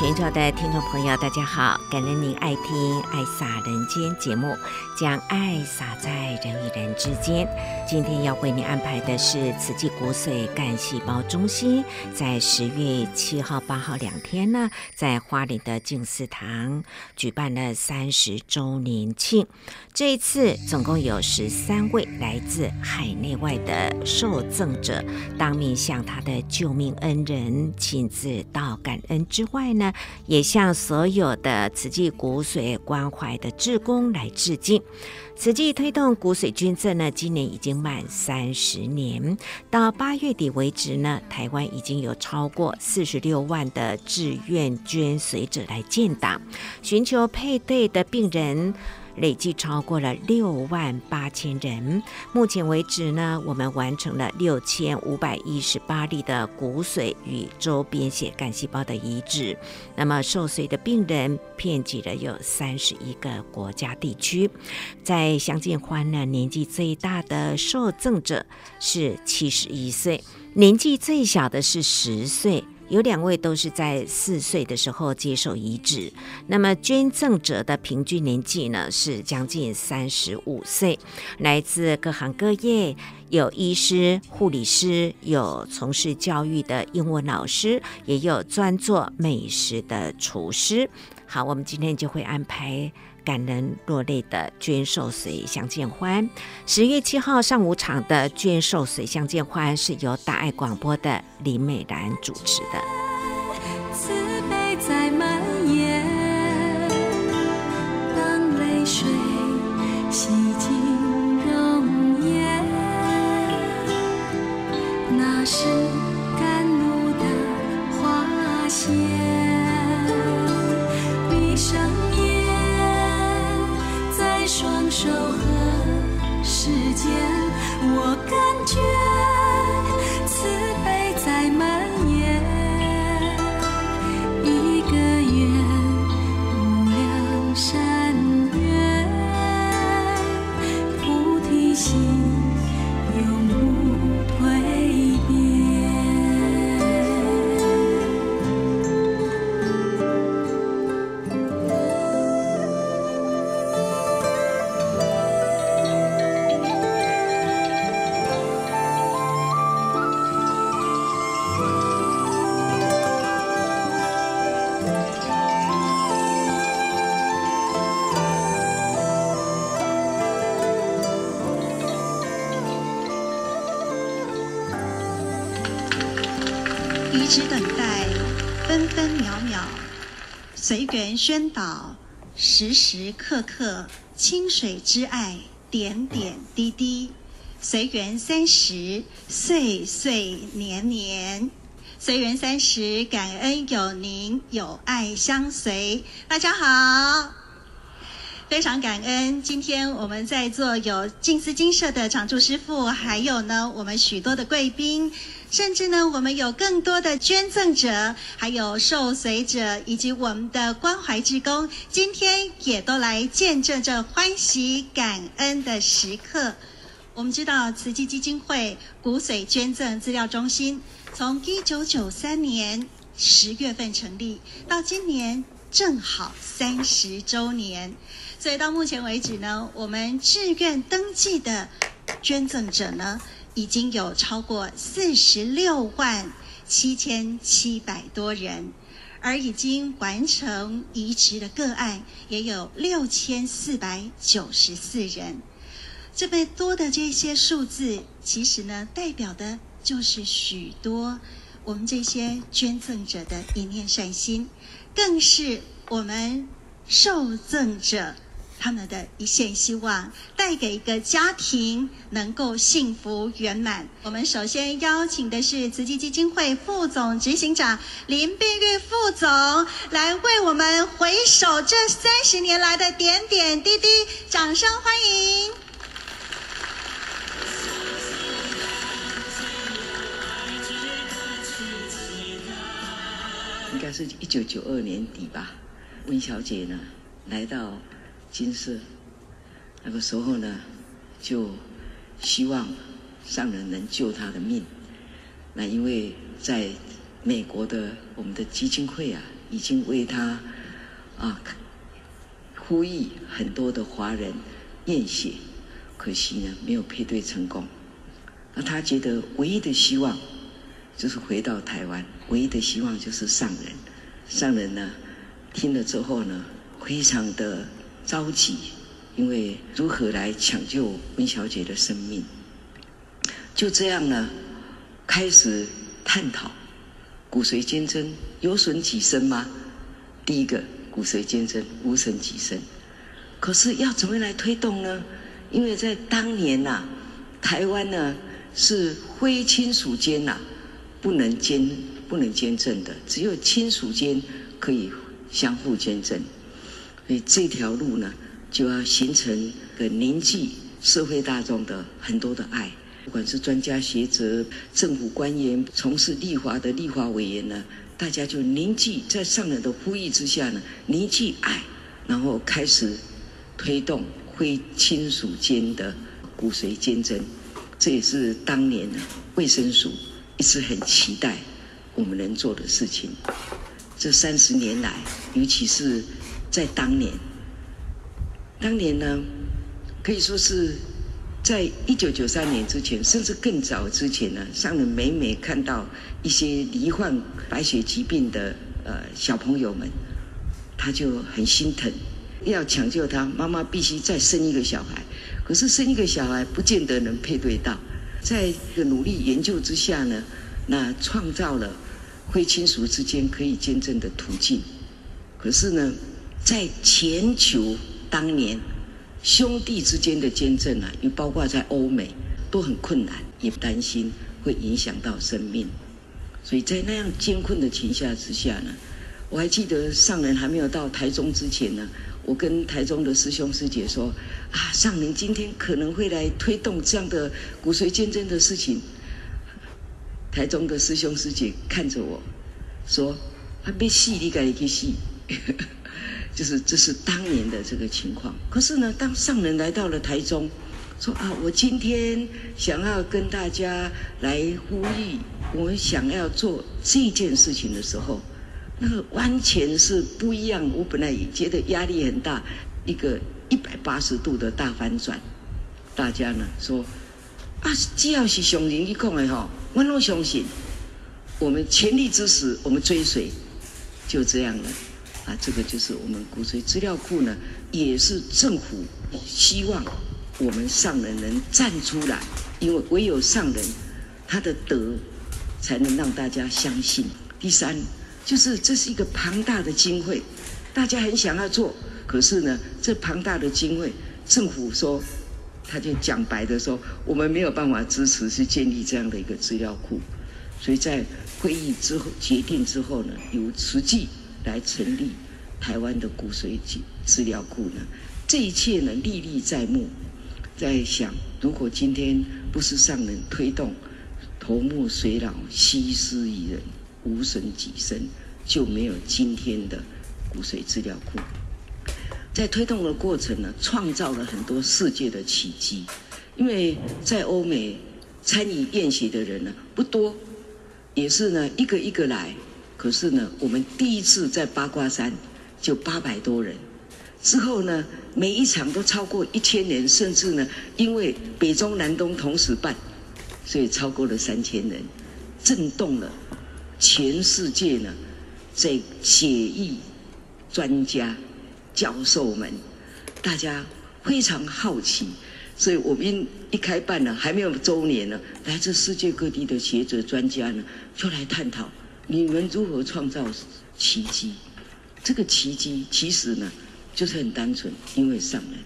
全球的听众朋友，大家好！感恩您爱听《爱洒人间》节目，将爱洒在人与人之间。今天要为您安排的是慈济骨髓干细胞中心，在十月七号、八号两天呢，在花莲的静思堂举办了三十周年庆。这一次总共有十三位来自海内外的受赠者，当面向他的救命恩人亲自道感恩之外呢，也向所有的慈济骨髓关怀的志工来致敬。慈济推动骨髓捐赠呢，今年已经满三十年。到八月底为止呢，台湾已经有超过四十六万的志愿捐髓者来建档，寻求配对的病人。累计超过了六万八千人。目前为止呢，我们完成了六千五百一十八例的骨髓与周边血干细胞的移植。那么受髓的病人遍及了有三十一个国家地区。在相见欢呢，年纪最大的受赠者是七十一岁，年纪最小的是十岁。有两位都是在四岁的时候接受移植，那么捐赠者的平均年纪呢是将近三十五岁，来自各行各业，有医师、护理师，有从事教育的英文老师，也有专做美食的厨师。好，我们今天就会安排。感人落泪的捐寿髓相见欢，十月七号上午场的捐寿髓相见欢是由大爱广播的林美兰主持的。慈悲在蔓延，当泪水洗净容颜，那是手和时间，我感觉。随缘宣导，时时刻刻，清水之爱，点点滴滴。随缘三十，岁岁年年。随缘三十，感恩有您，有爱相随。大家好，非常感恩。今天我们在座有静思金舍的常住师父，还有呢，我们许多的贵宾。甚至呢，我们有更多的捐赠者，还有受髓者，以及我们的关怀职工，今天也都来见证这欢喜感恩的时刻。我们知道慈济基金会骨髓捐赠资料中心从一九九三年十月份成立，到今年正好三十周年，所以到目前为止呢，我们志愿登记的捐赠者呢，已经有超过四十六万七千七百多人，而已经完成移植的个案也有六千四百九十四人。这么多的这些数字，其实呢，代表的就是许多我们这些捐赠者的一念善心，更是我们受赠者他们的一线希望，带给一个家庭能够幸福圆满。我们首先邀请的是慈济基金会副总执行长林碧玉副总，来为我们回首这三十年来的点点滴滴，掌声欢迎。应该是一九九二年底吧，温小姐呢来到。金色，那个时候呢，就希望上人能救他的命。那因为在美国的我们的基金会啊，已经为他啊呼吁很多的华人验血，可惜呢没有配对成功。那他觉得唯一的希望就是回到台湾，唯一的希望就是上人。上人呢听了之后呢，非常的。着急，因为如何来抢救温小姐的生命？就这样呢，开始探讨骨髓捐赠有损己身吗？第一个，骨髓捐赠无损己身。可是要怎么来推动呢？因为在当年呐、啊，台湾呢是非亲属间呐不能捐不能捐赠的，只有亲属间可以相互捐赠。所以这条路呢，就要形成个凝聚社会大众的很多的爱，不管是专家学者、政府官员、从事立法的立法委员呢，大家就凝聚在上人的呼吁之下呢，凝聚爱，然后开始推动非亲属间的骨髓捐赠。这也是当年呢卫生署一直很期待我们能做的事情。这三十年来，尤其是。在当年，当年呢，可以说是在一九九三年之前，甚至更早之前呢，上人每每看到一些罹患白血疾病的呃小朋友们，他就很心疼，要抢救他，妈妈必须再生一个小孩，可是生一个小孩不见得能配对到，在一个努力研究之下呢，那创造了非亲属之间可以捐赠的途径，可是呢。在全球当年，兄弟之间的捐赠啊，又包括在欧美，都很困难，也担心会影响到生命。所以在那样艰困的情况之下呢，我还记得上人还没有到台中之前呢，我跟台中的师兄师姐说：“啊，上人今天可能会来推动这样的骨髓捐赠的事情。”台中的师兄师姐看着我说：“啊，别死，你赶紧去死。”就是这是当年的这个情况，可是呢，当上人来到了台中，说啊，我今天想要跟大家来呼吁，我想要做这件事情的时候，那个完全是不一样。我本来也觉得压力很大，一个一百八十度的大反转。大家呢说啊，只要是上人去讲的哈，我都相信，我们全力支持，我们追随，就这样了。这个就是我们骨髓资料库呢，也是政府希望我们上人能站出来，因为唯有上人他的德，才能让大家相信。第三，就是这是一个庞大的经费，大家很想要做，可是呢，这庞大的经费，政府说，他就讲白的说，我们没有办法支持去建立这样的一个资料库，所以在会议之后决定之后呢，有实际。来成立台湾的骨髓资料库呢？这一切呢，历历在目。在想，如果今天不是上人推动，头目髓老西施于人，无损己身，就没有今天的骨髓资料库。在推动的过程呢，创造了很多世界的奇迹。因为在欧美参与验血的人呢不多，也是呢一个一个来。可是呢，我们第一次在八卦山就八百多人，之后呢，每一场都超过一千人，甚至呢，因为北中南东同时办，所以超过了三千人，震动了全世界呢，在血液专家教授们，大家非常好奇，所以我们一开办呢，还没有周年呢，来自世界各地的学者专家呢，就来探讨。你们如何创造奇迹？这个奇迹其实呢，就是很单纯，因为上人。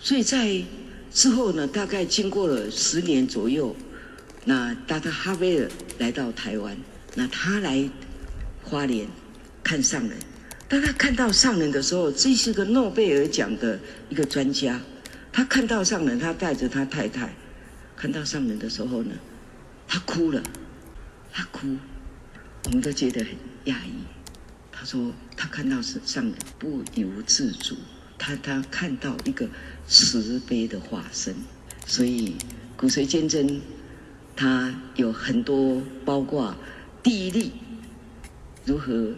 所以在之后呢，大概经过了十年左右，那达特哈维尔来到台湾，那他来花莲看上人。当他看到上人的时候，这是个诺贝尔奖的一个专家。他看到上人，他带着他太太看到上人的时候呢，他哭了，他哭，我们都觉得很讶异。他说他看到是上人不由自主，他他看到一个慈悲的化身。所以骨髓捐赠，他有很多包括第一例如何。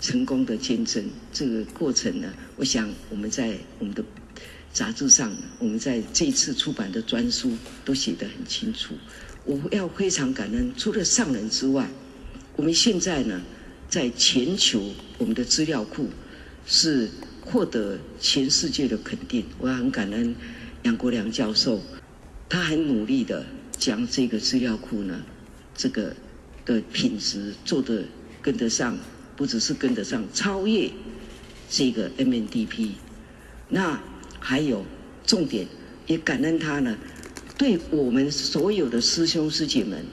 成功的见证这个过程呢，我想我们在我们的杂志上，我们在这一次出版的专书都写得很清楚。我要非常感恩，除了上人之外，我们现在呢，在全球我们的资料库是获得全世界的肯定。我很感恩杨国良教授，他很努力的将这个资料库呢，这个的品质做得跟得上。不只是跟得上，超越这个 MNDP，那还有重点，也感恩他呢，对我们所有的师兄师姐们，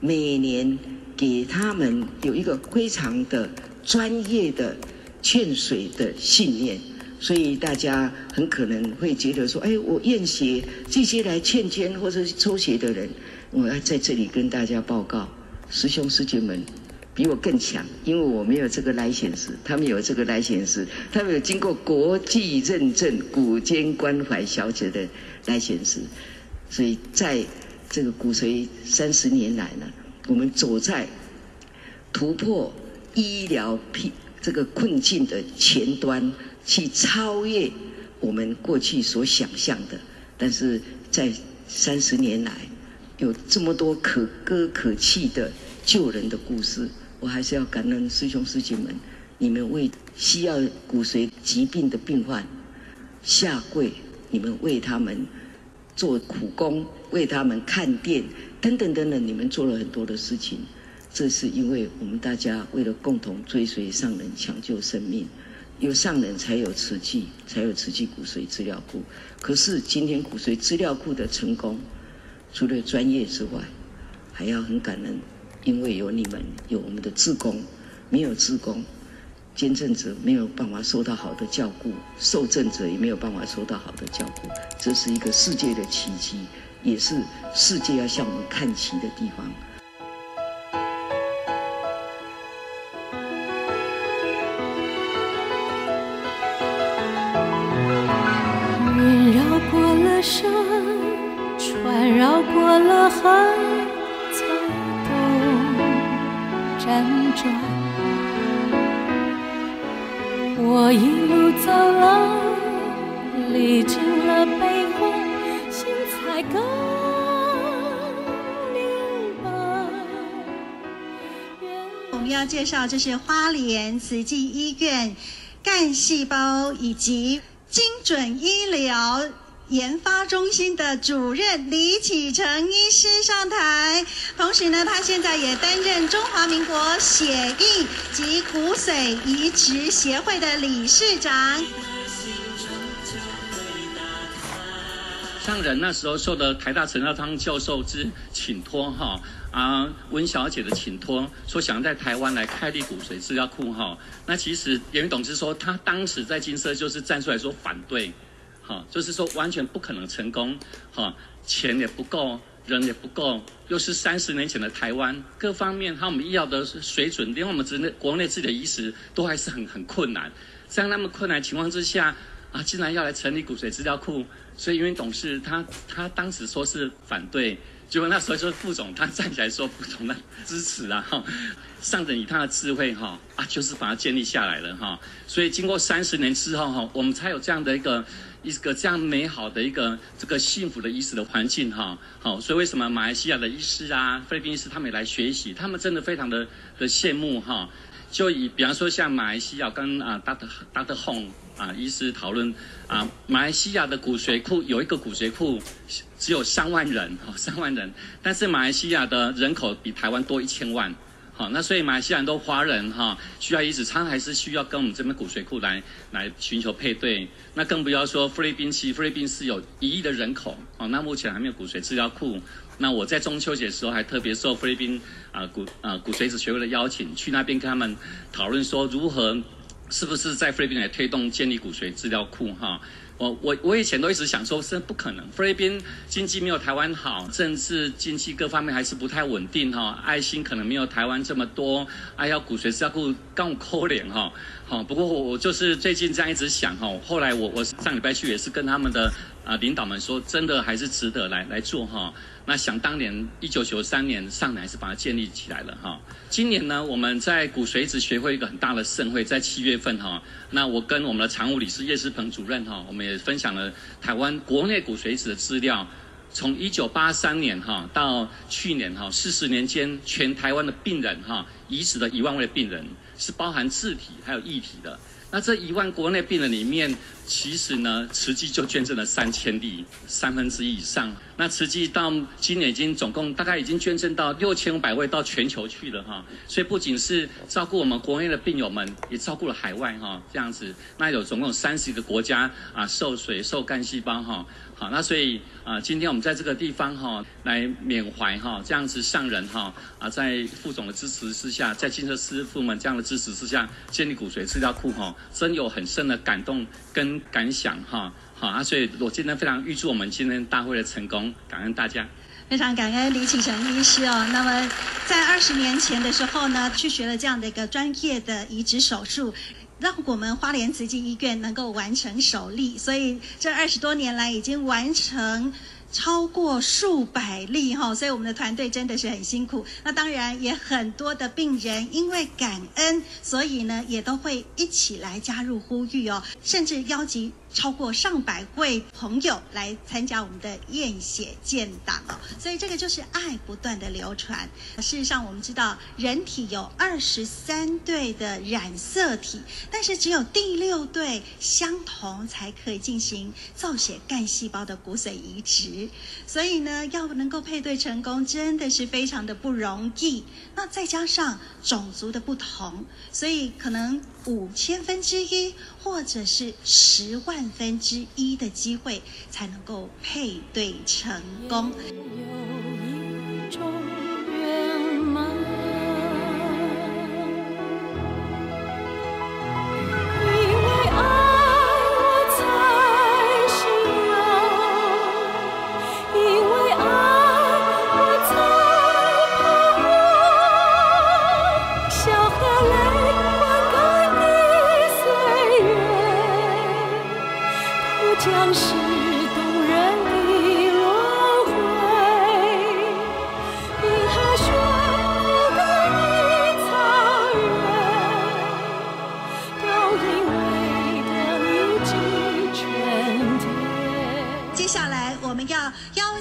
每年给他们有一个非常的专业的劝水的信念，所以大家很可能会觉得说，哎，我验血这些来劝捐或者抽血的人，我要在这里跟大家报告，师兄师姐们。比我更强，因为我没有这个来显示，他们有这个来显示，他们有经过国际认证骨捐关怀小姐的来显示，所以在这个骨髓三十年来呢，我们走在突破医疗这个困境的前端，去超越我们过去所想象的，但是在三十年来，有这么多可歌可泣的救人的故事。我还是要感恩师兄师姐们，你们为需要骨髓疾病的病患下跪，你们为他们做苦工，为他们看店等等等等，你们做了很多的事情。这是因为我们大家为了共同追随上人，抢救生命，有上人才有慈济，才有慈济骨髓资料库。可是今天骨髓资料库的成功，除了专业之外，还要很感恩。因为有你们，有我们的志工，没有志工，捐赠者没有办法受到好的照顾，受赠者也没有办法受到好的照顾，这是一个世界的奇迹，也是世界要向我们看齐的地方。云绕过了山，船绕过了海。辗转，我一路走来，历经了悲，才更明白。我们要介绍，这是花莲慈济医院干细胞以及精准医疗。研发中心的主任李启成医师上台，同时呢，他现在也担任中华民国血液及骨髓移植协会的理事长。上人那时候受的台大陈耀昌教授之请托，哈啊温小姐的请托，说想在台湾来开立骨髓资料库，哈，那其实严云董事说，他当时在金色就是站出来说反对。好，就是说完全不可能成功，哈，钱也不够，人也不够，又是三十年前的台湾，各方面他们医药的水准，连我们国内国内自己的医师都还是很很困难，在那么困难情况之下，啊，竟然要来成立骨髓资料库，所以因为董事他他当时说是反对，结果那时候就是副总他站起来说副总的支持啊，哈，上等以他的智慧哈啊，就是把它建立下来了哈，所以经过三十年之后哈，我们才有这样的一个。一个这样美好的一个这个幸福的医师的环境哈，好，所以为什么马来西亚的医师啊、菲律宾医师他们也来学习，他们真的非常的的羡慕哈。就以比方说像马来西亚跟啊 Doctor Dr. Hong 啊医师讨论啊，马来西亚的骨髓库有一个骨髓库只有三万人哈，三万人，但是马来西亚的人口比台湾多一千万。好，那所以马来西亚很多华人哈需要移植，他还是需要跟我们这边骨髓库来来寻求配对。那更不要说菲律宾，其实菲律宾是有一亿的人口，哦，那目前还没有骨髓治疗库。那我在中秋节的时候还特别受菲律宾啊骨啊骨髓子学会的邀请，去那边跟他们讨论说如何是不是在菲律宾来推动建立骨髓治疗库哈。我我我以前都一直想说，是不可能。菲律宾经济没有台湾好，政治经济各方面还是不太稳定哈，爱心可能没有台湾这么多，哎呀，骨髓治疗库更抠脸哈。好，不过我我就是最近这样一直想哈，后来我我上礼拜去也是跟他们的啊领导们说，真的还是值得来来做哈。那想当年一九九三年上来是把它建立起来了哈。今年呢，我们在骨髓子学会一个很大的盛会，在七月份哈。那我跟我们的常务理事叶世鹏主任哈，我们也分享了台湾国内骨髓子的资料，从一九八三年哈到去年哈四十年间，全台湾的病人哈移植的一万位病人是包含自体还有异体的。那这一万国内病人里面，其实呢，慈济就捐赠了三千例，三分之一以上。那慈济到今年已经总共大概已经捐赠到六千五百位到全球去了哈。所以不仅是照顾我们国内的病友们，也照顾了海外哈。这样子，那有总共三十个国家啊，受水受干细胞哈。好，那所以啊，今天我们在这个地方哈，来缅怀哈，这样子上人哈啊，在副总的支持之下，在金色师傅们这样的支持之下，建立骨髓治疗库哈，真有很深的感动跟感想哈。好啊，所以我今天非常预祝我们今天大会的成功，感恩大家。非常感恩李启成医师哦。那么在二十年前的时候呢，去学了这样的一个专业的移植手术。让我们花莲慈济医院能够完成首例，所以这二十多年来已经完成超过数百例哈，所以我们的团队真的是很辛苦。那当然也很多的病人因为感恩，所以呢也都会一起来加入呼吁哦，甚至邀集。超过上百位朋友来参加我们的验血建档哦，所以这个就是爱不断的流传。事实上，我们知道人体有二十三对的染色体，但是只有第六对相同才可以进行造血干细胞的骨髓移植。所以呢，要能够配对成功，真的是非常的不容易。那再加上种族的不同，所以可能五千分之一或者是十万。分之一的机会才能够配对成功。有一种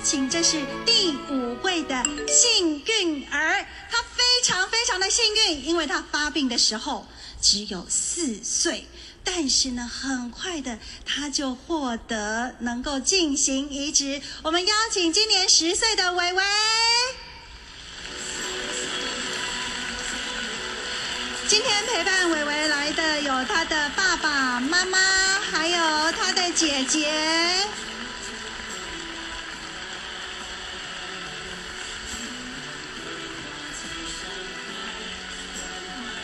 请，这是第五位的幸运儿，他非常非常的幸运，因为他发病的时候只有四岁，但是呢，很快的他就获得能够进行移植。我们邀请今年十岁的伟伟。今天陪伴伟伟来的有他的爸爸妈妈，还有他的姐姐。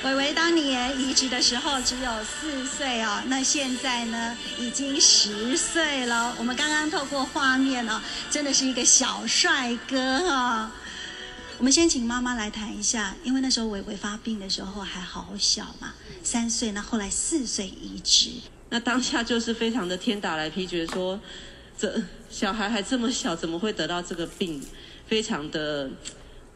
伟伟当年移植的时候只有四岁哦，那现在呢已经十岁了。我们刚刚透过画面哦，真的是一个小帅哥哈、我们先请妈妈来谈一下，因为那时候伟伟发病的时候还好小嘛，三岁，那后来四岁移植，那当下就是非常的天打雷劈，觉得说这小孩还这么小，怎么会得到这个病，非常的。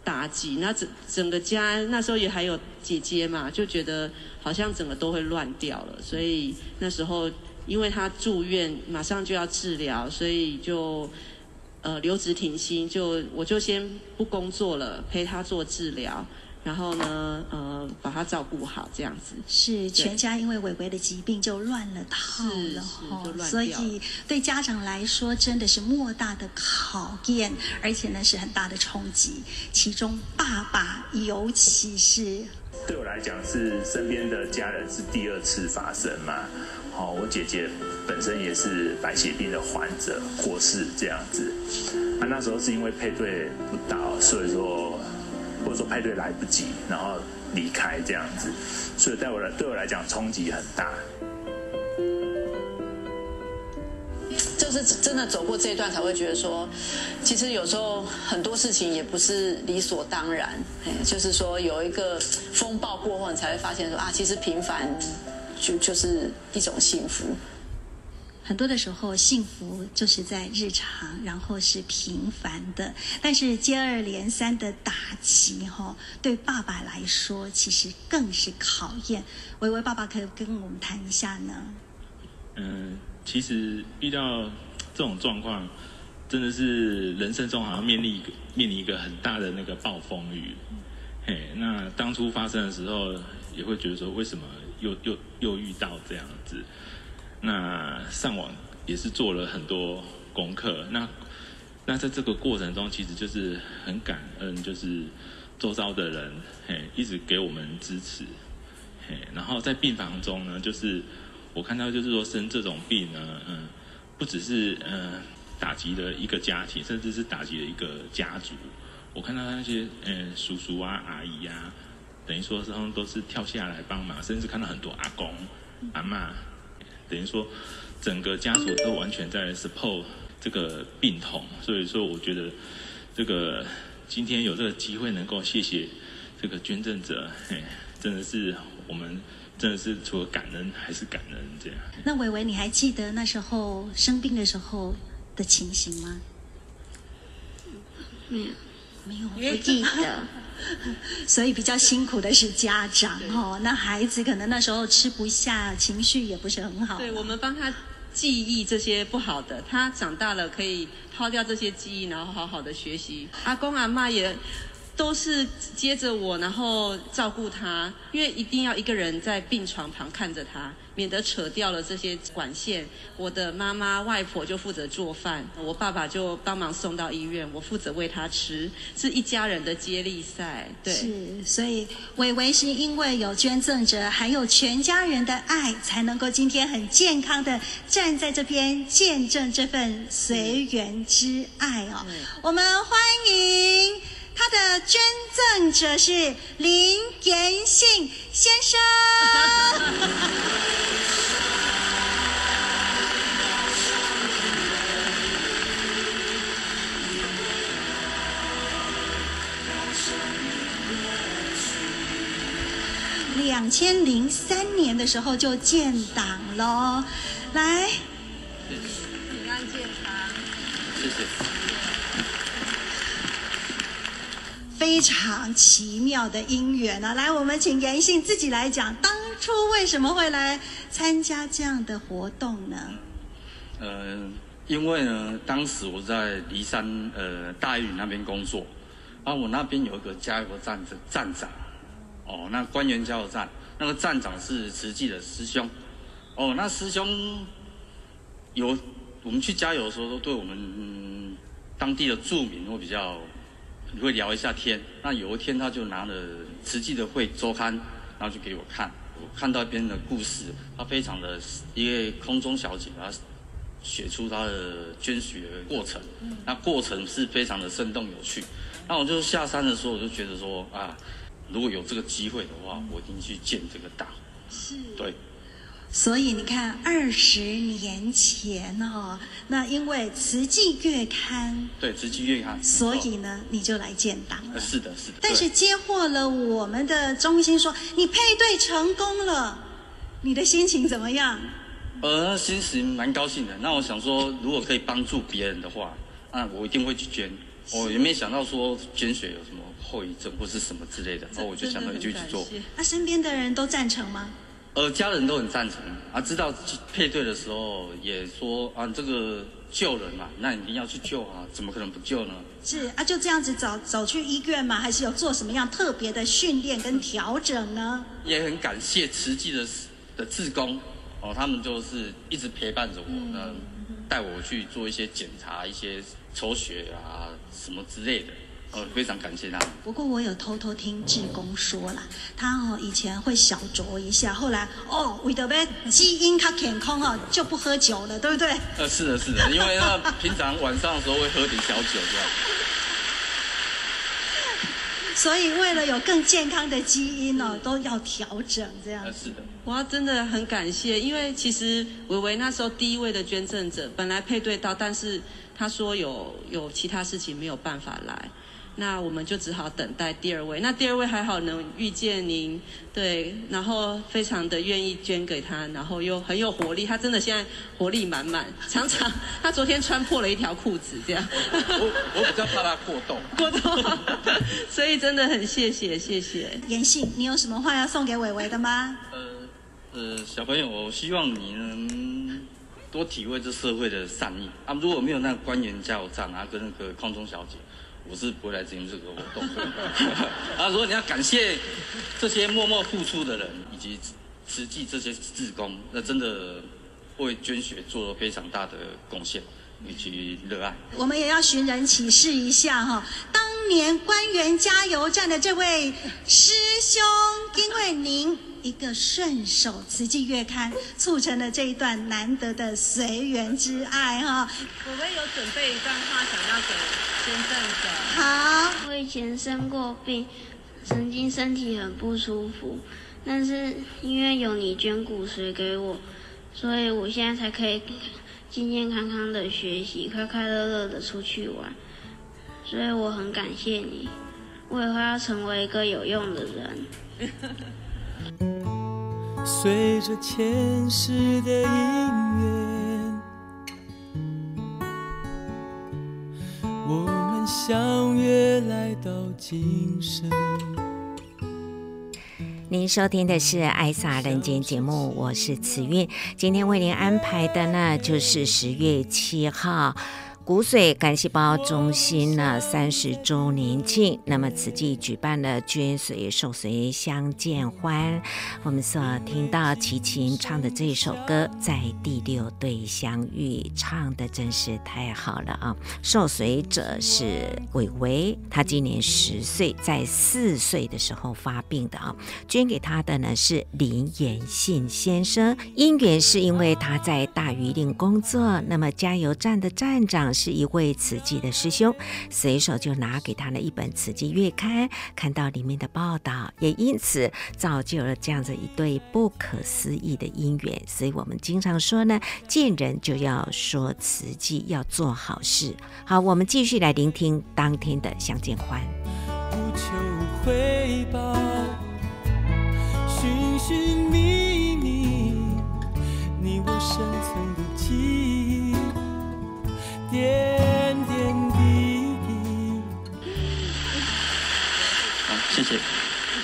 妲己，那整整个家那时候也还有姐姐嘛，就觉得好像整个都会乱掉了，所以那时候因为他住院，马上就要治疗，所以就呃留职停薪，就我就先不工作了，陪他做治疗，然后呢，呃，把他照顾好，这样子。是全家因为伟伟的疾病就乱了套了哈，所以对家长来说真的是莫大的考验，而且呢是很大的冲击。其中爸爸尤其是对我来讲是身边的家人是第二次发生嘛，哦，我姐姐本身也是白血病的患者过世这样子，啊，那时候是因为配对不到，所以说。或者说派对来不及，然后离开这样子，所以对我来对我来讲冲击很大。就是真的走过这一段，才会觉得说，其实有时候很多事情也不是理所当然。就是说有一个风暴过后，你才会发现说啊，其实平凡就就是一种幸福。很多的时候，幸福就是在日常，然后是平凡的。但是接二连三的打击，哈，对爸爸来说，其实更是考验。伟伟爸爸可以跟我们谈一下呢？嗯，其实遇到这种状况，真的是人生中好像面临一个面临一个很大的那个暴风雨。嘿，那当初发生的时候，也会觉得说，为什么又又又遇到这样子？那上网也是做了很多功课，那那在这个过程中，其实就是很感恩，就是周遭的人嘿，一直给我们支持，嘿，然后在病房中呢，就是我看到就是说生这种病呢，嗯，不只是嗯打击了一个家庭，甚至是打击了一个家族。我看到那些嗯叔叔啊阿姨、啊，等于说他们都是跳下来帮忙，甚至看到很多阿公阿嬷。等于说，整个家属都完全在 support 这个病痛，所以说我觉得这个今天有这个机会能够谢谢这个捐赠者，嘿，真的是我们真的是除了感恩还是感恩这样。那伟伟，你还记得那时候生病的时候的情形吗？嗯，没有，没有，不记得。所以比较辛苦的是家长哦，那孩子可能那时候吃不下，情绪也不是很好。对，我们帮他记忆这些不好的，他长大了可以抛掉这些记忆，然后好好的学习。阿公阿妈也。都是接着我，然后照顾他，因为一定要一个人在病床旁看着他，免得扯掉了这些管线。我的妈妈、外婆就负责做饭，我爸爸就帮忙送到医院，我负责喂他吃，是一家人的接力赛。对，是，所以伟伟是因为有捐赠者，还有全家人的爱，才能够今天很健康的站在这边，见证这份随缘之爱哦。我们欢迎。他的捐赠者是林延信先生。两千零三年的时候就建党了，来，平安健康，谢谢。非常奇妙的因缘啊！来，我们请严信自己来讲，当初为什么会来参加这样的活动呢？呃，因为呢，当时我在梨山呃大玉那边工作，啊，我那边有一个加油站的站长，哦，那官员加油站那个站长是慈济的师兄，哦，那师兄有我们去加油的时候，都对我们、嗯、当地的住民会比较。你会聊一下天，那有一天他就拿了《慈济的会周刊》，然后就给我看。我看到一边的故事，他非常的一位空中小姐，她写出她的捐血的过程，那过程是非常的生动有趣。那我就下山的时候，我就觉得说啊，如果有这个机会的话，我一定去见这个党。是，对。所以你看，二十年前哦，那因为《慈济月刊》对《慈济月刊》，所以呢，你就来建档了。是的，是的。但是接获了我们的中心说你配对成功了，你的心情怎么样？呃，心情蛮高兴的。那我想说，如果可以帮助别人的话，那我一定会去捐。我也没想到说捐血有什么后遗症或是什么之类的，然后我就想到就去做。那身边的人都赞成吗？呃，家人都很赞成啊，知道配对的时候也说啊，这个救人嘛，那你一定要去救啊，怎么可能不救呢？是啊，就这样子走走去医院嘛，还是有做什么样特别的训练跟调整呢？也很感谢慈济的的志工哦，他们就是一直陪伴着我，嗯、那带我去做一些检查，一些抽血啊什么之类的。哦，非常感谢他。不过我有偷偷听志工说啦，他哦以前会小酌一下，后来哦为了呗基因他健康哦就不喝酒了，对不对？呃，是的，是的，因为他平常晚上的时候会喝点小酒这样。所以为了有更健康的基因哦，都要调整这样。是的。我要真的很感谢，因为其实伟伟那时候第一位的捐赠者本来配对到，但是他说有有其他事情没有办法来。那我们就只好等待第二位。那第二位还好能遇见您，对，然后非常的愿意捐给他，然后又很有活力。他真的现在活力满满，常常 他昨天穿破了一条裤子，这样。我我比较怕他过动。过动。所以真的很谢谢谢谢。严信，你有什么话要送给伟伟的吗？呃呃，小朋友，我希望你能多体会这社会的善意啊。如果没有那个官员加油站啊，跟那个空中小姐。我是不会来参与这个活动。啊，如果你要感谢这些默默付出的人，以及实际这些志工，那真的为捐血做了非常大的贡献以及热爱。我们也要寻人启事一下哈，当年官员加油站的这位师兄，因为您一个顺手慈济月刊，促成了这一段难得的随缘之爱哈。我们有准备一段话想要给。好，我以前生过病，曾经身体很不舒服，但是因为有你捐骨髓给我，所以我现在才可以健健康康的学习，快快乐乐的出去玩。所以我很感谢你，我以后要成为一个有用的人。随着前世的因缘。我们相约来到今生。您收听的是《爱撒人间》节目，我是慈韵。今天为您安排的呢，就是十月七号。骨髓干细胞中心呢三十周年庆，那么此际举办了捐髓受髓相见欢。我们所听到齐秦唱的这首歌，在第六对相遇，唱的真是太好了啊！受髓者是伟伟，他今年十岁，在四岁的时候发病的啊。捐给他的呢是林延信先生，因缘是因为他在大鱼岭工作，那么加油站的站长。是一位慈济的师兄，随手就拿给他了一本慈济月刊，看到里面的报道，也因此造就了这样子一对不可思议的姻缘。所以我们经常说呢，见人就要说慈济，要做好事。好，我们继续来聆听当天的相见欢。不求回报，寻寻觅觅，你我深层的。点点滴滴。好，谢谢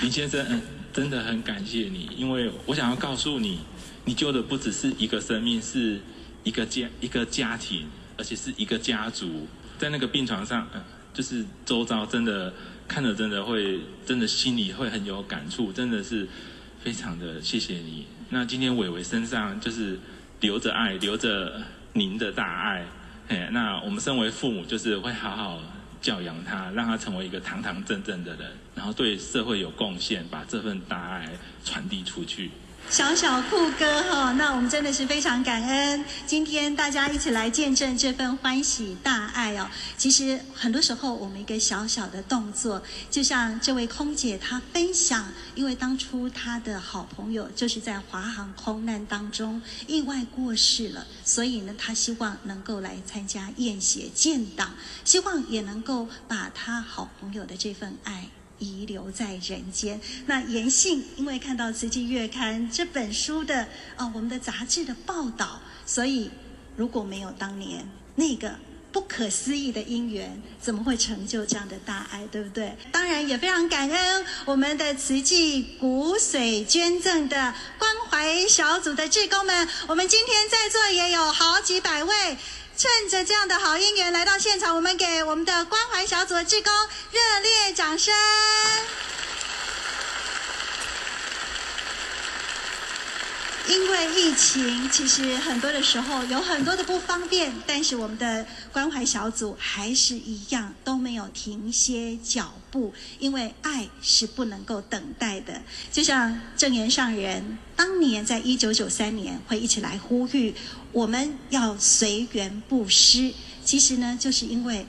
林先生，嗯，真的很感谢你，因为我想要告诉你，你救的不只是一个生命，是一个家一个家庭，而且是一个家族，在那个病床上，嗯，就是周遭真的看着真的会真的心里会很有感触，真的是非常的谢谢你。那今天伟伟身上就是留着爱，留着您的大爱。那我们身为父母，就是会好好教养他，让他成为一个堂堂正正的人，然后对社会有贡献，把这份大爱传递出去。小小酷哥哈，那我们真的是非常感恩，今天大家一起来见证这份欢喜大爱哦。其实很多时候，我们一个小小的动作，就像这位空姐她分享，因为当初她的好朋友就是在华航空难当中意外过世了，所以呢，她希望能够来参加验血建档，希望也能够把她好朋友的这份爱。遗留在人间。那妍信因为看到《慈济月刊》这本书的啊、哦，我们的杂志的报道，所以如果没有当年那个不可思议的因缘，怎么会成就这样的大爱，对不对？当然也非常感恩我们的慈济骨髓捐赠的关怀小组的志工们。我们今天在座也有好几百位。趁着这样的好姻缘来到现场，我们给我们的关怀小组的志工热烈掌声。因为疫情，其实很多的时候有很多的不方便，但是我们的关怀小组还是一样都没有停歇脚步，因为爱是不能够等待的。就像证言上人当年在一九九三年会一起来呼吁，我们要随缘布施，其实呢，就是因为。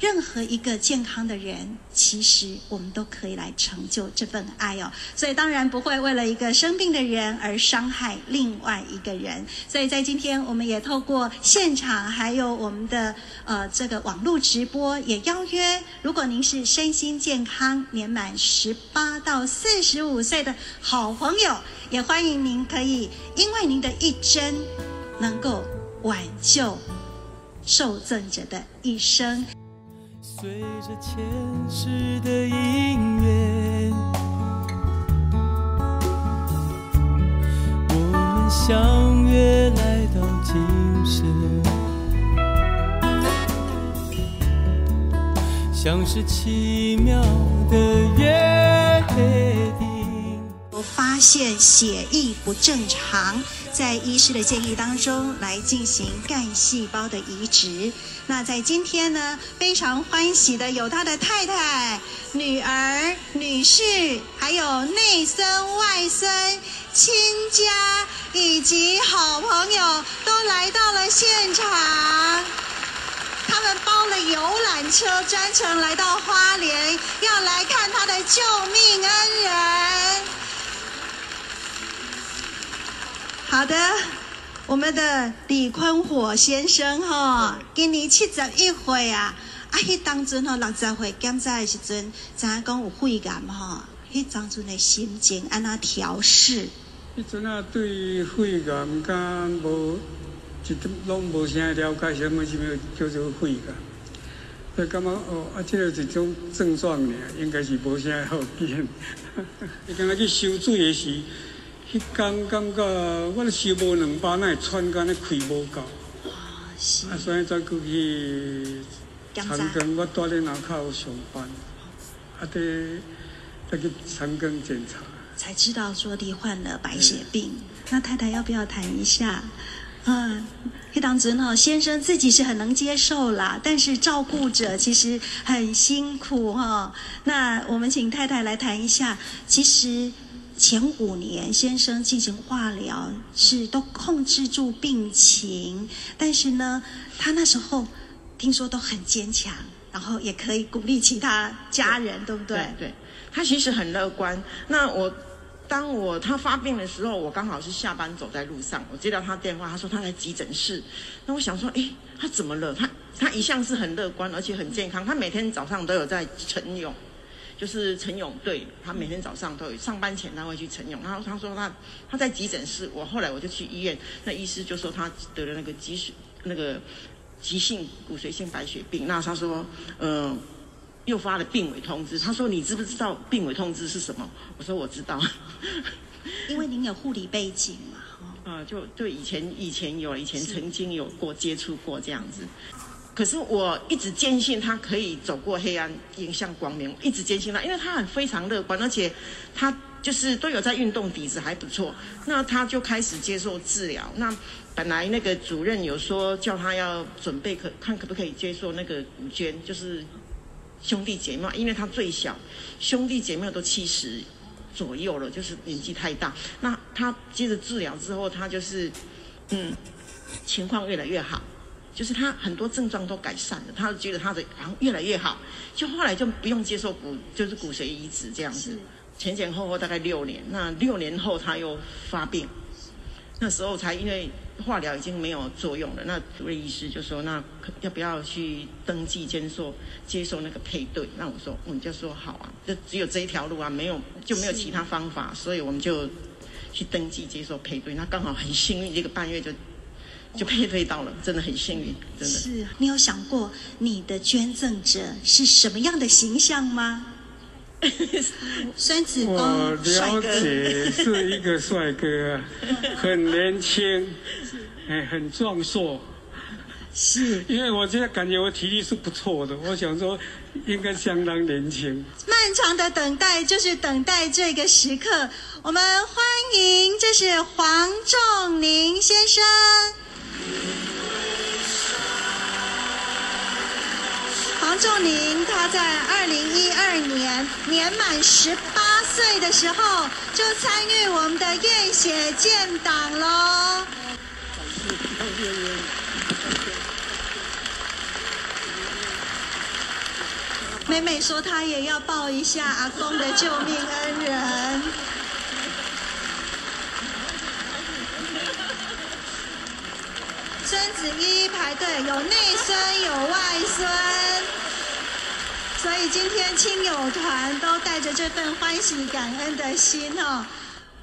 任何一个健康的人，其实我们都可以来成就这份爱哦。所以当然不会为了一个生病的人而伤害另外一个人。所以在今天，我们也透过现场，还有我们的呃这个网络直播，也邀约，如果您是身心健康、年满十八到四十五岁的好朋友，也欢迎您可以因为您的一针，能够挽救受赠者的一生。随着前世的因缘，我们相约来到今生，像是奇妙的约定。我发现血液不正常，在医师的建议当中来进行干细胞的移植。那在今天呢，非常欢喜的有他的太太、女儿、女婿，还有内孙、外孙、亲家以及好朋友都来到了现场。他们包了游览车，专程来到花莲，要来看他的救命恩人。好的。我们的李坤火先生哈，今年七十一岁啊，啊，迄当阵吼六十岁检查的时阵，知影讲有肺癌哈，迄当阵的心情安怎调试？迄阵啊，对肺癌敢无一点拢无啥了解，什么什么叫做肺癌？所以感觉哦，啊，这个一种症状呢，应该是无啥好见。你刚才去收水的时。迄天感觉我咧收无两百，那会喘干咧气无够。啊，所以再过去长庚，我住咧南口上班，啊，得再去长庚检查，才知道说你患了白血病。嗯、那太太要不要谈一下？嗯，迄当子呢，先生自己是很能接受啦，但是照顾者其实很辛苦哈。那我们请太太来谈一下，其实。前五年，先生进行化疗是都控制住病情，但是呢，他那时候听说都很坚强，然后也可以鼓励其他家人，对，不对？对，对，他其实很乐观。那我当我他发病的时候，我刚好是下班走在路上，我接到他电话，他说他在急诊室。那我想说，哎，他怎么了？他他一向是很乐观，而且很健康，他每天早上都有在晨泳。就是晨泳队，他每天早上都有上班前他会去晨泳。然后他说他他在急诊室，我后来我就去医院，那医师就说他得了那个急血那个急性骨髓性白血病。那他说，嗯、呃，又发了病危通知。他说你知不知道病危通知是什么？我说我知道，因为您有护理背景嘛。啊、呃，就就以前以前有以前曾经有过接触过这样子。可是我一直坚信他可以走过黑暗，迎向光明。一直坚信他，因为他很非常乐观，而且他就是都有在运动，底子还不错。那他就开始接受治疗。那本来那个主任有说叫他要准备可看可不可以接受那个骨捐，就是兄弟姐妹，因为他最小，兄弟姐妹都七十左右了，就是年纪太大。那他接着治疗之后，他就是嗯情况越来越好。就是他很多症状都改善了，他觉得他的好像越来越好，就后来就不用接受骨，就是骨髓移植这样子，前前后后大概六年，那六年后他又发病，那时候才因为化疗已经没有作用了，那主任医师就说，那要不要去登记接受接受那个配对？那我说，我们就说好啊，就只有这一条路啊，没有就没有其他方法，所以我们就去登记接受配对，那刚好很幸运，这个半月就。就配对到了，真的很幸运，真的。是你有想过你的捐赠者是什么样的形象吗？孙子公，我了解是一个帅哥，很年轻，哎，很壮硕。是，因为我现在感觉我体力是不错的，我想说应该相当年轻。漫长的等待就是等待这个时刻，我们欢迎，这是黄仲宁先生。黄仲宁他在二零一二年年满十八岁的时候就参与我们的验血建档喽。妹妹说她也要抱一下阿公的救命恩人。子一一排队，有内孙有外孙，所以今天亲友团都带着这份欢喜感恩的心哦。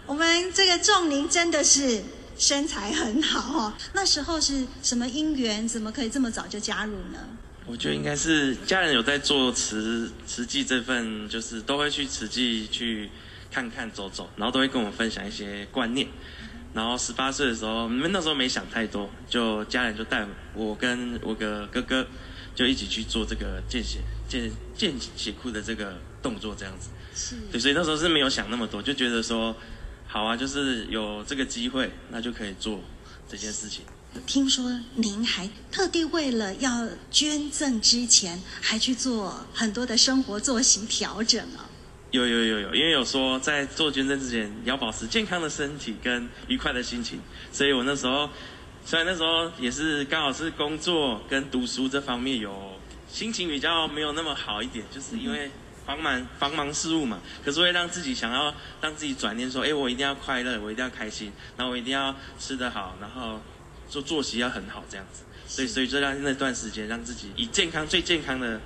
我们这个仲宁真的是身材很好哦。那时候是什么因缘？怎么可以这么早就加入呢？我觉得应该是家人有在做慈慈济这份，就是都会去慈济去看看走走，然后都会跟我们分享一些观念。然后十八岁的时候，那时候没想太多，就家人就带我跟我个哥哥，就一起去做这个见血见见血库的这个动作，这样子。是。对，所以那时候是没有想那么多，就觉得说，好啊，就是有这个机会，那就可以做这件事情。听说您还特地为了要捐赠之前，还去做很多的生活作息调整啊。有有有有，因为有说在做捐赠之前，要保持健康的身体跟愉快的心情，所以我那时候虽然那时候也是刚好是工作跟读书这方面有心情比较没有那么好一点，就是因为繁忙繁忙事务嘛，可是会让自己想要让自己转念说，哎，我一定要快乐，我一定要开心，然后我一定要吃得好，然后做作息要很好这样子，所以所以就让那段时间让自己以健康最健康的。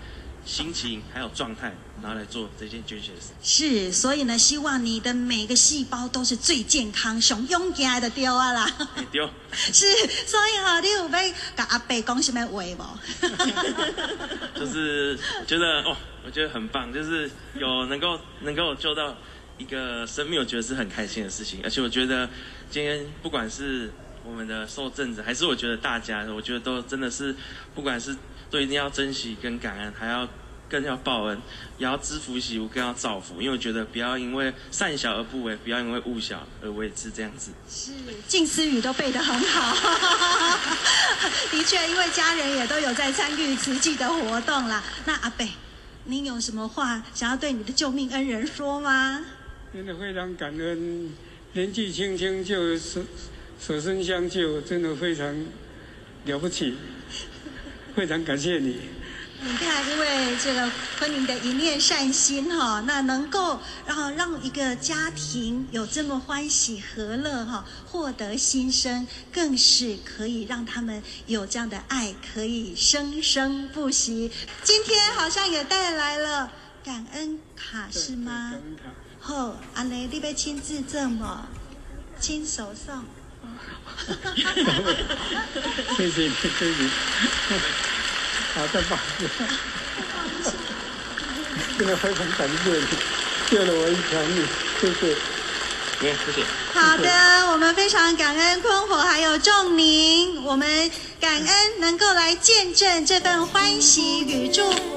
心情还有状态，拿来做这件捐血的事。是，所以呢，希望你的每个细胞都是最健康、上勇敢的丢啊啦。丢。是，所以哈，你有要跟阿伯讲什么话不？就是觉得哦，我觉得很棒，就是有能够能够救到一个生命，我觉得是很开心的事情。而且我觉得今天不管是我们的受赠者，还是我觉得大家，我觉得都真的是，不管是。所以一定要珍惜跟感恩，还要更要报恩，也要知福惜福，更要造福。因为我觉得不要因为善小而不为，不要因为物小而为之，这样子。是，静思语都背得很好。的确，因为家人也都有在参与慈济的活动啦。那阿伯，您有什么话想要对你的救命恩人说吗？真的非常感恩，年纪轻轻就舍舍身相救，真的非常了不起。非常感谢你。你看，因为这个昆明的一念善心哈，那能够让让一个家庭有这么欢喜和乐哈，获得新生，更是可以让他们有这样的爱，可以生生不息。今天好像也带来了感恩卡是吗？感恩卡。好，阿雷，你被亲自赠吗？亲手送。谢谢你，谢谢。好，再抱。真的非常感谢你，救了我一条命，谢谢。谢谢。好的，我们非常感恩坤火还有仲宁，我们感恩能够来见证这份欢喜与祝福。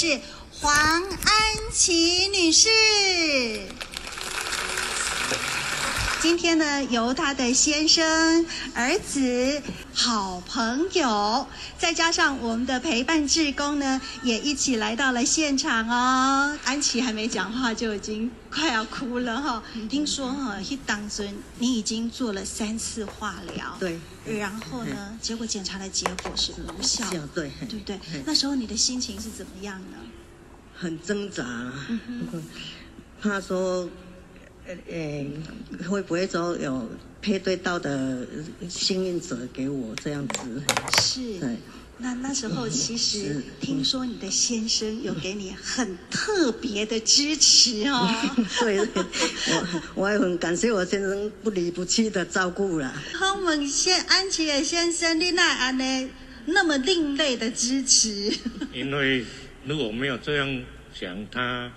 是黄安琪女士。今天呢，由她的先生、儿子、好朋友，再加上我们的陪伴志工呢，也一起来到了现场哦。安琪还没讲话，就已经快要哭了哈、哦。听说哈，一当中你已经做了三次化疗，对。然后呢，结果检查的结果是无效，对，对不对？那时候你的心情是怎么样呢？很挣扎，嗯、怕说。呃，会不会说有配对到的幸运者给我这样子？是。对。那那时候其实听说你的先生有给你很特别的支持哦。对，我我也很感谢我先生不离不弃的照顾了。好，我们先安琪的先生，你那安呢那么另类的支持？因为如果没有这样想，他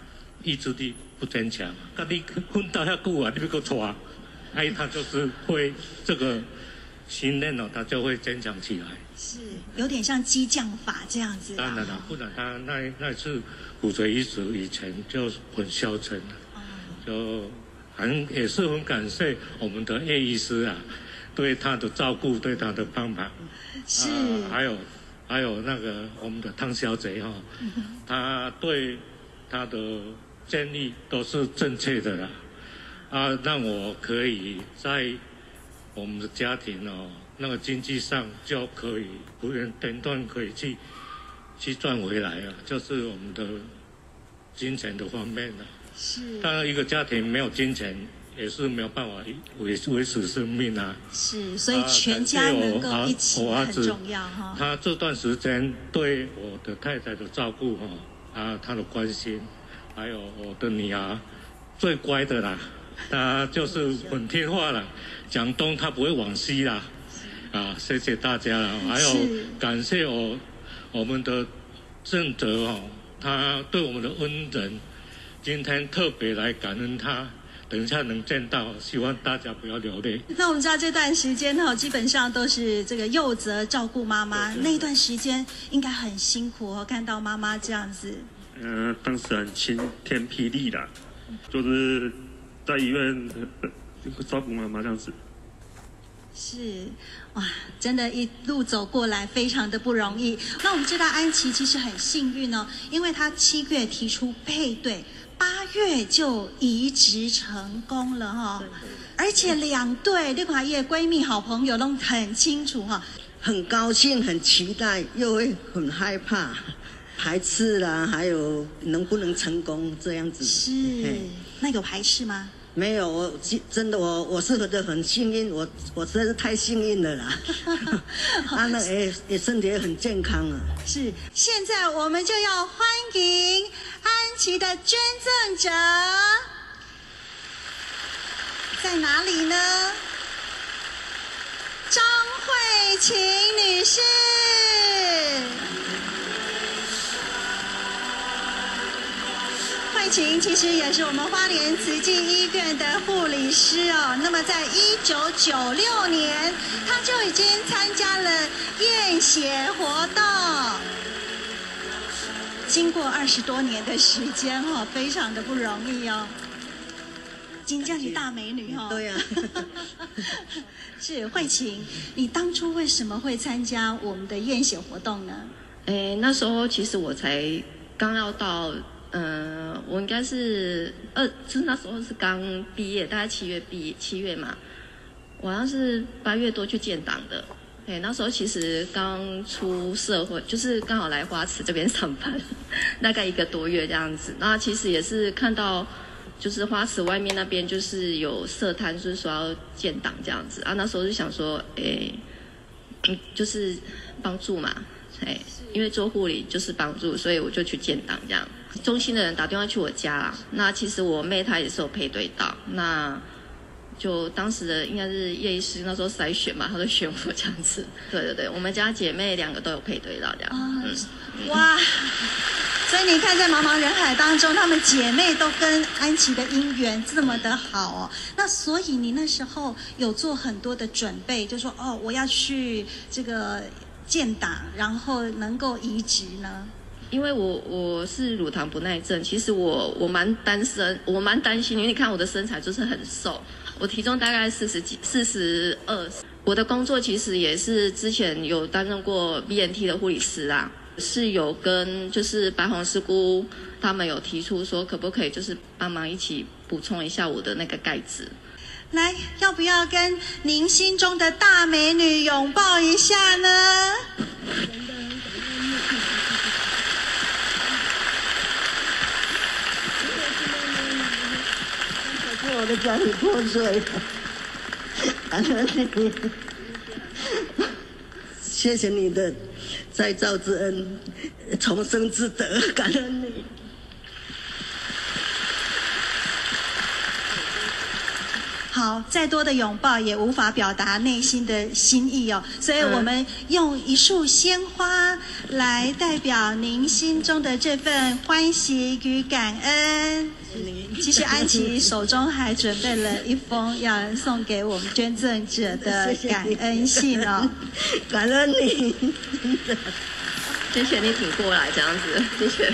意志力不坚强。那你混到遐久啊，你别个错，哎，他就是会这个训练了，他就会坚强起来。是有点像激将法这样子。当然了，不然他那那次骨髓移植以前就很消沉了，哦、就很也是很感谢我们的叶医师啊，对他的照顾，对他的帮忙。是。呃、还有还有那个我们的汤小姐哈、哦，嗯、哼他对他的建议都是正确的啦，啊，让我可以在我们的家庭哦。那个经济上就可以不用等断可以去去赚回来啊，就是我们的金钱的方面的。是。当然，一个家庭没有金钱也是没有办法维维持生命啊。是，所以全家能够一起很重要哈。他这段时间对我的太太的照顾哈，啊，他的关心，还有我的女儿最乖的啦，她就是很听话了，讲东她不会往西啦。啊，谢谢大家了，还有感谢我我们的正德哦，他对我们的恩人，今天特别来感恩他，等一下能见到，希望大家不要流泪。那我们知道这段时间哈，基本上都是这个幼泽照顾妈妈，那一段时间应该很辛苦哦，看到妈妈这样子。嗯、呃，当时很晴天霹雳的，就是在医院照顾妈妈这样子。是，哇，真的，一路走过来非常的不容易。那我们知道安琪其实很幸运哦，因为她七月提出配对，八月就移植成功了哈、哦。而且两对六华叶闺蜜好朋友都很清楚哈、哦，很高兴，很期待，又会很害怕，排斥啦，还有能不能成功这样子。是，那有排斥吗？没有，我真的我我是觉得很幸运，我我实在是太幸运了啦。他 那，也也身体也很健康啊。是，现在我们就要欢迎安琪的捐赠者，在哪里呢？张慧琴女士。琴其实也是我们花莲慈济医院的护理师哦。那么，在一九九六年，她就已经参加了验血活动。经过二十多年的时间哈，非常的不容易哦。金江是大美女哈。对呀。是慧琴，你当初为什么会参加我们的验血活动呢？哎，那时候其实我才刚要到。嗯、呃，我应该是二，是那时候是刚毕业，大概七月毕业，七月嘛，我好像是八月多去建档的。哎，那时候其实刚出社会，就是刚好来花池这边上班，大概一个多月这样子。那其实也是看到，就是花池外面那边就是有设摊，就是说要建档这样子啊。那时候就想说，哎，嗯，就是帮助嘛，哎，因为做护理就是帮助，所以我就去建档这样。中心的人打电话去我家啦，那其实我妹她也是有配对到，那就当时的应该是叶医师那时候筛选嘛，他就选我这样子。对对对，我们家姐妹两个都有配对到这样。哦、嗯，哇！所以你看，在茫茫人海当中，她们姐妹都跟安琪的姻缘这么的好哦。那所以你那时候有做很多的准备，就说哦，我要去这个建档，然后能够移植呢？因为我我是乳糖不耐症，其实我我蛮担心，我蛮担心，因为你看我的身材就是很瘦，我体重大概四十几，四十二。我的工作其实也是之前有担任过 BNT 的护理师啊，是有跟就是白虹师姑他们有提出说，可不可以就是帮忙一起补充一下我的那个钙质。来，要不要跟您心中的大美女拥抱一下呢？我的家里破碎，感恩你，谢谢你的再造之恩，重生之德，感恩你。好，再多的拥抱也无法表达内心的心意哦，所以我们用一束鲜花来代表您心中的这份欢喜与感恩。其实安琪手中还准备了一封要送给我们捐赠者的感恩信哦，感恩你，谢谢你挺过来这样子，谢谢。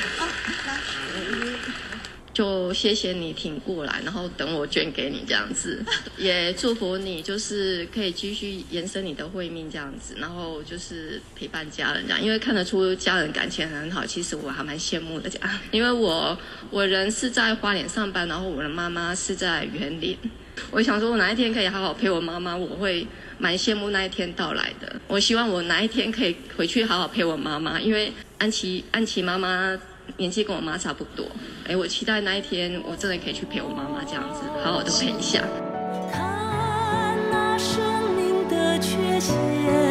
就谢谢你挺过来，然后等我捐给你这样子，也祝福你，就是可以继续延伸你的慧命这样子，然后就是陪伴家人这样，因为看得出家人感情很好，其实我还蛮羡慕的这样，因为我我人是在花莲上班，然后我的妈妈是在园林，我想说我哪一天可以好好陪我妈妈，我会蛮羡慕那一天到来的。我希望我哪一天可以回去好好陪我妈妈，因为安琪安琪妈妈。年纪跟我妈差不多，哎，我期待那一天，我真的可以去陪我妈妈这样子，好好的陪一下。看那生命的缺陷。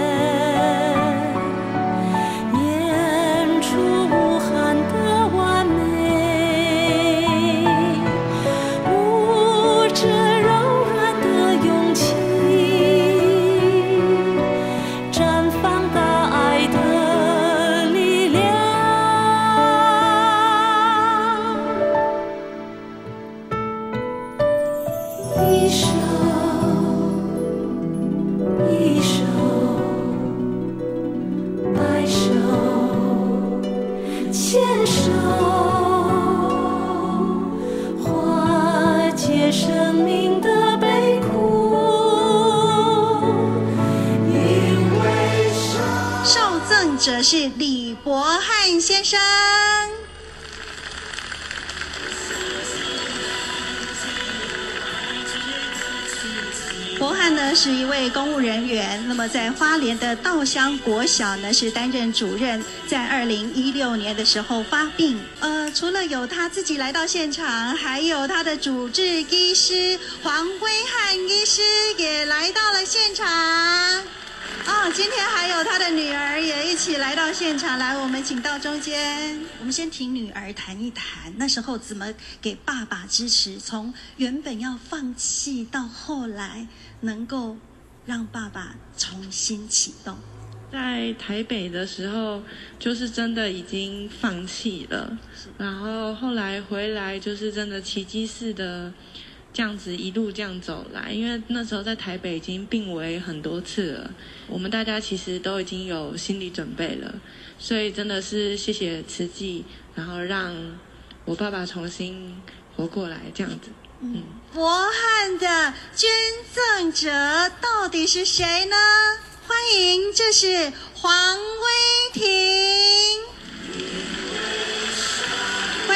是一位公务人员，那么在花莲的稻香国小呢是担任主任，在二零一六年的时候发病。呃，除了有他自己来到现场，还有他的主治医师黄辉汉医师也来到了现场。哦，今天还有他的女儿也一起来到现场，来，我们请到中间。我们先听女儿谈一谈，那时候怎么给爸爸支持？从原本要放弃，到后来能够让爸爸重新启动。在台北的时候，就是真的已经放弃了，然后后来回来，就是真的奇迹似的。这样子一路这样走来，因为那时候在台北已经病危很多次了，我们大家其实都已经有心理准备了，所以真的是谢谢慈济，然后让我爸爸重新活过来这样子。嗯，伯汉的捐赠者到底是谁呢？欢迎，这是黄威婷。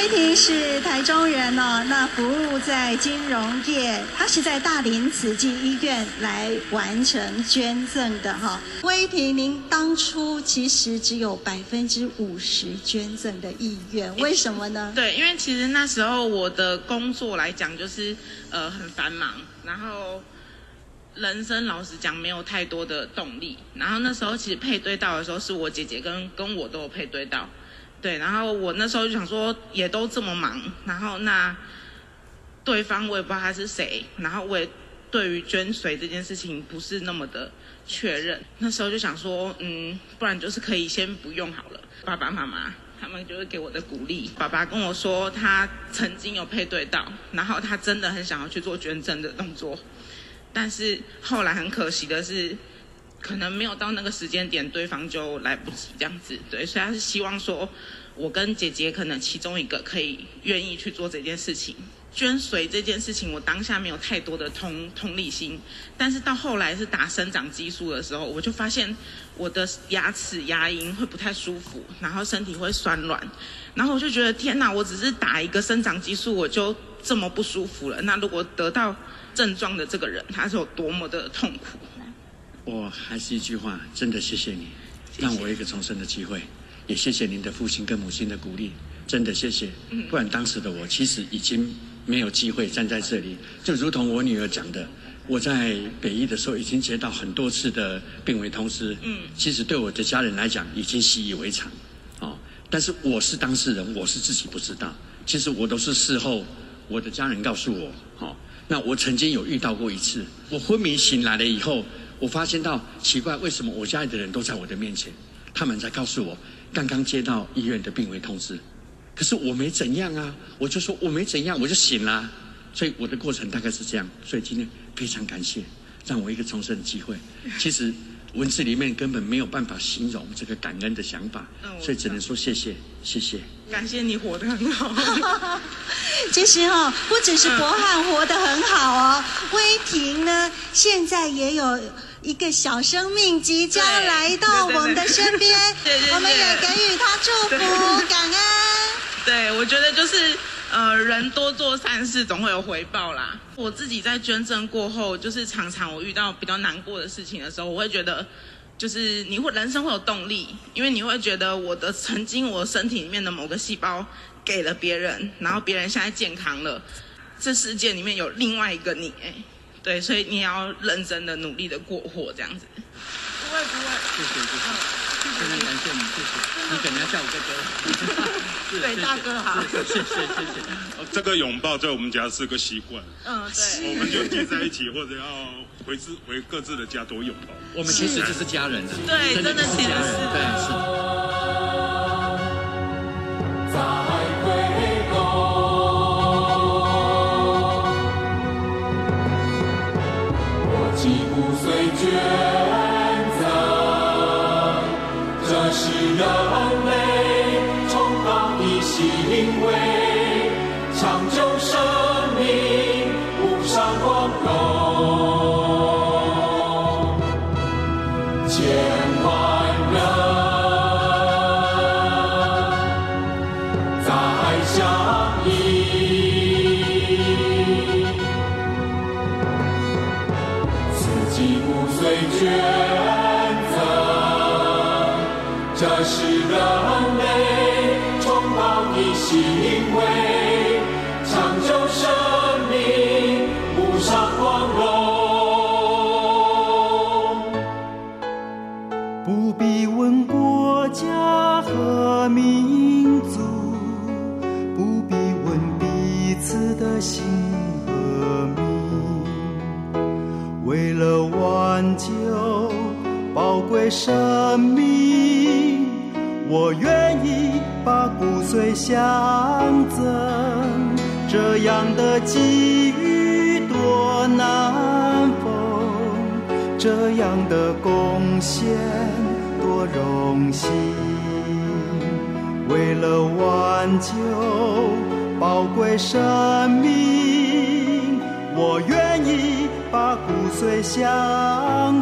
威婷是台中人哦，那服务在金融业，他是在大林慈济医院来完成捐赠的哈。威婷，您当初其实只有百分之五十捐赠的意愿，为什么呢？对，因为其实那时候我的工作来讲就是呃很繁忙，然后人生老实讲没有太多的动力，然后那时候其实配对到的时候是我姐姐跟跟我都有配对到。对，然后我那时候就想说，也都这么忙，然后那对方我也不知道他是谁，然后我也对于捐髓这件事情不是那么的确认。那时候就想说，嗯，不然就是可以先不用好了。爸爸妈妈他们就会给我的鼓励。爸爸跟我说，他曾经有配对到，然后他真的很想要去做捐赠的动作，但是后来很可惜的是。可能没有到那个时间点，对方就来不及这样子，对，所以他是希望说，我跟姐姐可能其中一个可以愿意去做这件事情。捐髓这件事情，我当下没有太多的同同理心，但是到后来是打生长激素的时候，我就发现我的牙齿牙龈会不太舒服，然后身体会酸软，然后我就觉得天哪，我只是打一个生长激素，我就这么不舒服了。那如果得到症状的这个人，他是有多么的痛苦？我还是一句话，真的谢谢你，让我一个重生的机会，也谢谢您的父亲跟母亲的鼓励，真的谢谢。不然当时的我其实已经没有机会站在这里，就如同我女儿讲的，我在北医的时候已经接到很多次的病危通知，嗯，其实对我的家人来讲已经习以为常，哦，但是我是当事人，我是自己不知道，其实我都是事后我的家人告诉我，哦，那我曾经有遇到过一次，我昏迷醒来了以后，我发现到奇怪，为什么我家里的人都在我的面前，他们在告诉我刚刚接到医院的病危通知。可是我没怎样啊，我就说我没怎样，我就醒了，所以我的过程大概是这样。所以今天非常感谢，让我一个重生的机会。其实文字里面根本没有办法形容这个感恩的想法，所以只能说谢谢，谢谢。感谢你活得很好。其实哦，不只是博翰活得很好哦，威霆呢现在也有一个小生命即将来到我们的身边，我们也给予他祝福，感恩。对，我觉得就是，呃，人多做善事，总会有回报啦。我自己在捐赠过后，就是常常我遇到比较难过的事情的时候，我会觉得，就是你会人生会有动力，因为你会觉得我的曾经我身体里面的某个细胞给了别人，然后别人现在健康了，这世界里面有另外一个你，哎，对，所以你也要认真的努力的过活这样子。不会不会，谢谢谢谢。非常感谢你，谢谢。你可能要叫我哥哥。对，大哥好。谢谢谢谢。这个拥抱在我们家是个习惯。嗯，对。我们就聚在一起，或者要回自回各自的家多拥抱。我们其实就是家人了。对，真的其实是。对，是。选择这是人类崇高的行为生命，我愿意把骨髓相赠。这样的际遇多难逢，这样的贡献多荣幸。为了挽救宝贵生命，我愿意把骨髓相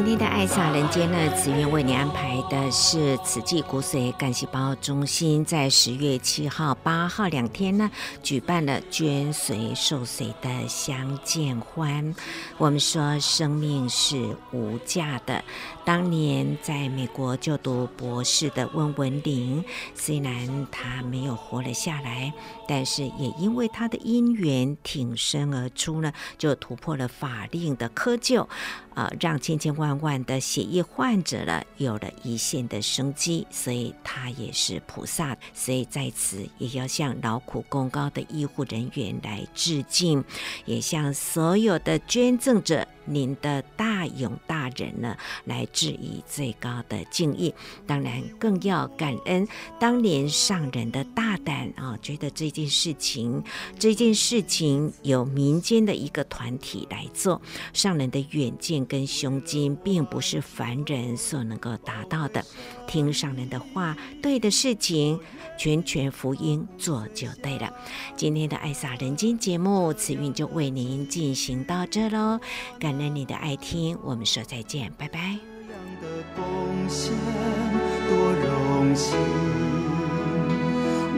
今天的爱洒人间呢，慈院为你安排的是慈济骨髓干细胞中心，在十月七号、八号两天呢，举办了捐髓受髓的相见欢。我们说，生命是无价的。当年在美国就读博士的温文玲，虽然她没有活了下来，但是也因为他的因缘挺身而出呢，就突破了法令的窠臼。呃，让千千万万的血液患者呢有了一线的生机，所以他也是菩萨，所以在此也要向劳苦功高的医护人员来致敬，也向所有的捐赠者。您的大勇大仁呢，来致以最高的敬意。当然，更要感恩当年上人的大胆啊、觉得这件事情，这件事情由民间的一个团体来做，上人的远见跟胸襟，并不是凡人所能够达到的。听上人的话，对的事情，全权福音做就对了。今天的爱洒人间节目，慈运就为您进行到这喽。感恩你的爱听，我们说再见，拜拜。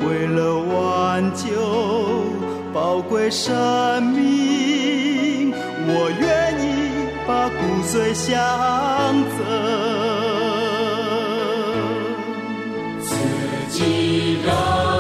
为了挽救宝贵生命，我愿意把骨髓相赠。see God.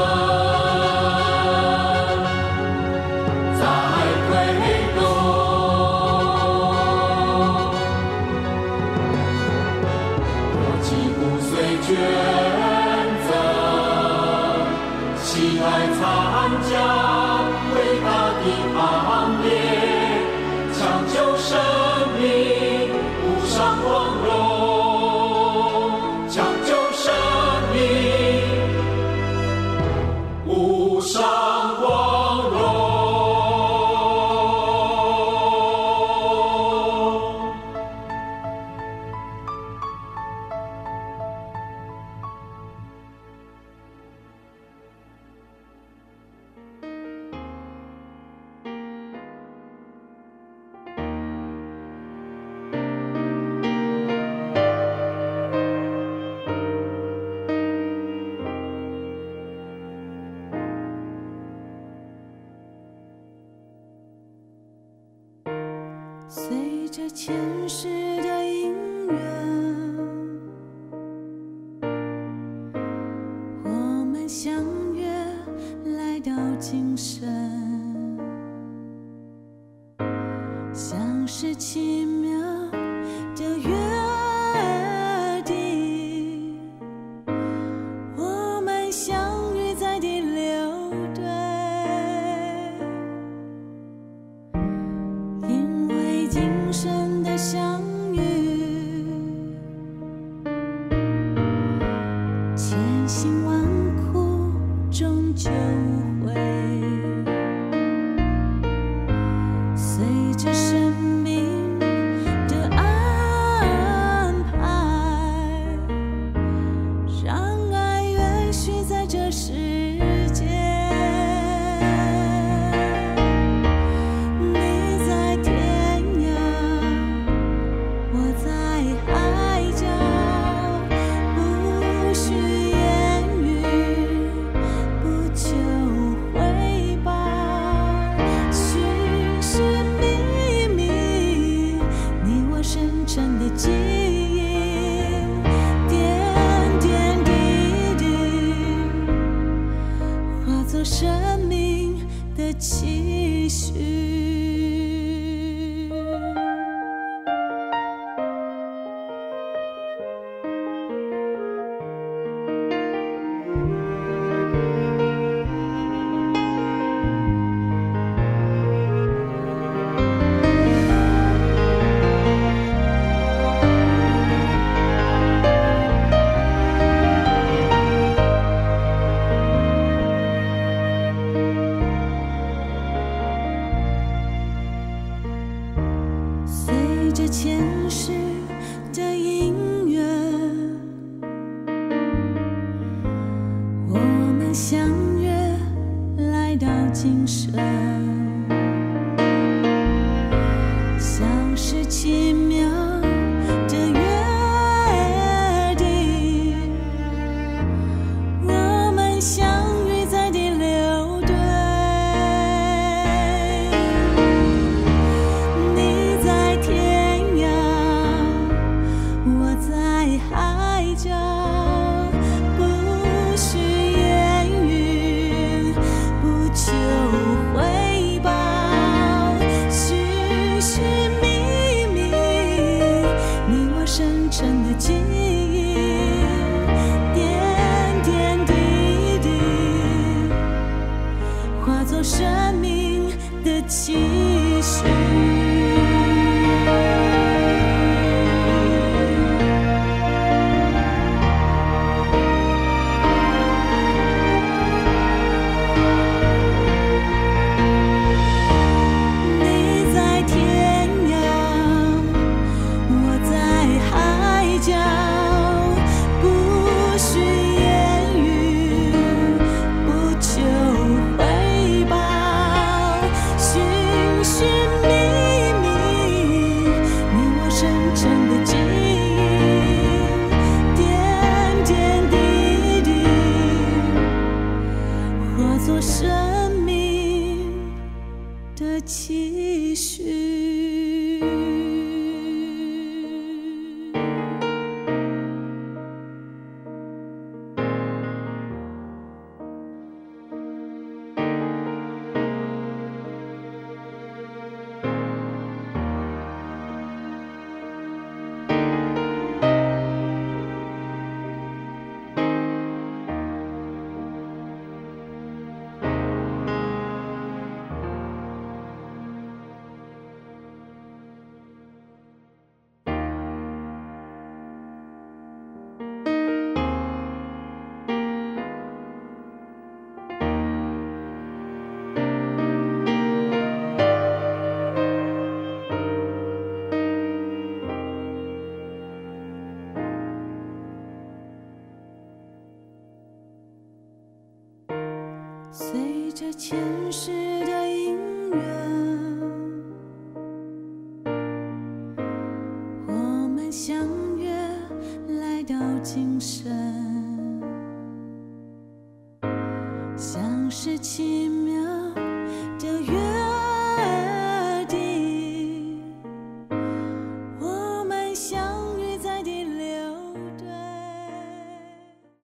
前。